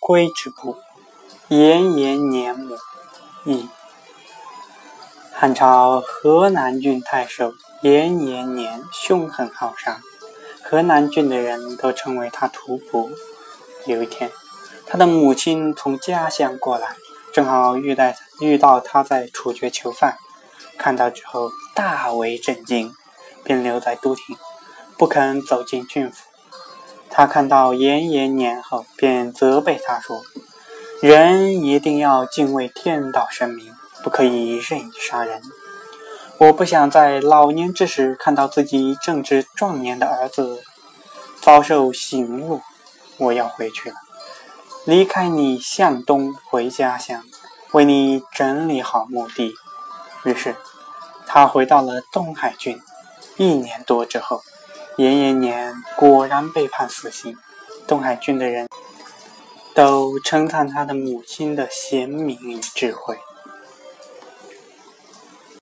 归之部，延延年母一。汉朝河南郡太守延延年凶狠好杀，河南郡的人都称为他屠伯。有一天，他的母亲从家乡过来，正好遇到遇到他在处决囚犯，看到之后大为震惊，便留在都亭，不肯走进郡府。他看到延延年后，便责备他说：“人一定要敬畏天道神明，不可以任意杀人。”我不想在老年之时看到自己正值壮年的儿子遭受刑戮，我要回去了，离开你向东回家乡，为你整理好墓地。于是，他回到了东海郡。一年多之后，延延年果然被判死刑。东海郡的人都称赞他的母亲的贤明与智慧。